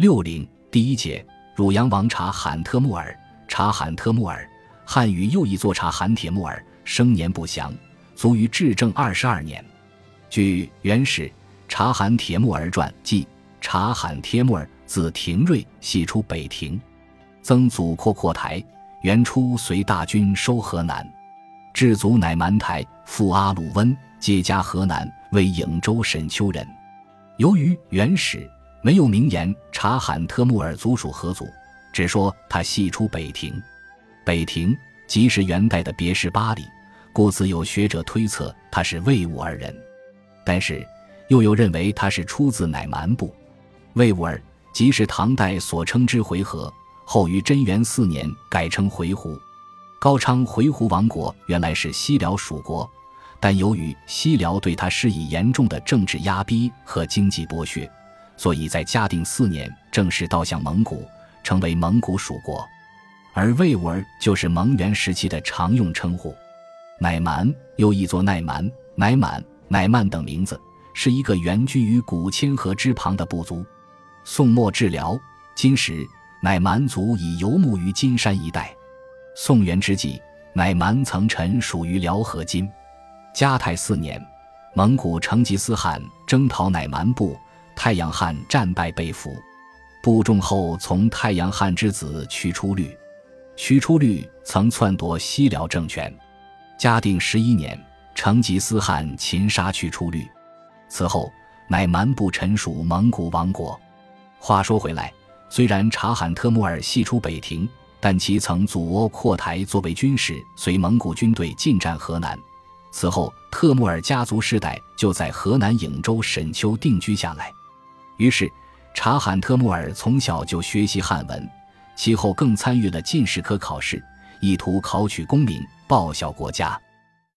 六零第一节，汝阳王察罕特木尔，察罕特木尔，汉语又译作察罕铁木尔，生年不详，卒于至正二十二年。据《元史·察罕铁木尔传》记，察罕帖木尔字廷瑞，系出北庭，曾祖阔阔台，元初随大军收河南，至祖乃蛮台，父阿鲁温，皆家河南，为颍州沈丘人。由于《元史》。没有名言察罕特木尔族属何族，只说他系出北庭。北庭即是元代的别氏八里，故此有学者推测他是魏武二人。但是又有认为他是出自乃蛮部。魏武儿即是唐代所称之回纥，后于贞元四年改称回鹘。高昌回鹘王国原来是西辽属国，但由于西辽对他施以严重的政治压逼和经济剥削。所以在嘉定四年正式倒向蒙古，成为蒙古属国，而魏武儿就是蒙元时期的常用称呼。乃蛮又译作奈蛮、乃满、乃曼等名字，是一个原居于古千河之旁的部族。宋末至辽、金时，乃蛮族已游牧于金山一带。宋元之际，乃蛮曾臣属于辽和金。嘉泰四年，蒙古成吉思汗征讨乃蛮部。太阳汗战败被俘，部众后从太阳汗之子屈出律，屈出律曾篡夺西辽政权。嘉定十一年，成吉思汗擒杀屈出律，此后乃蛮部臣属蒙古王国。话说回来，虽然察罕特木尔系出北庭，但其曾祖窝阔台作为军事，随蒙古军队进占河南。此后，特木尔家族世代就在河南颍州沈丘定居下来。于是，查罕特木尔从小就学习汉文，其后更参与了进士科考试，意图考取功名，报效国家。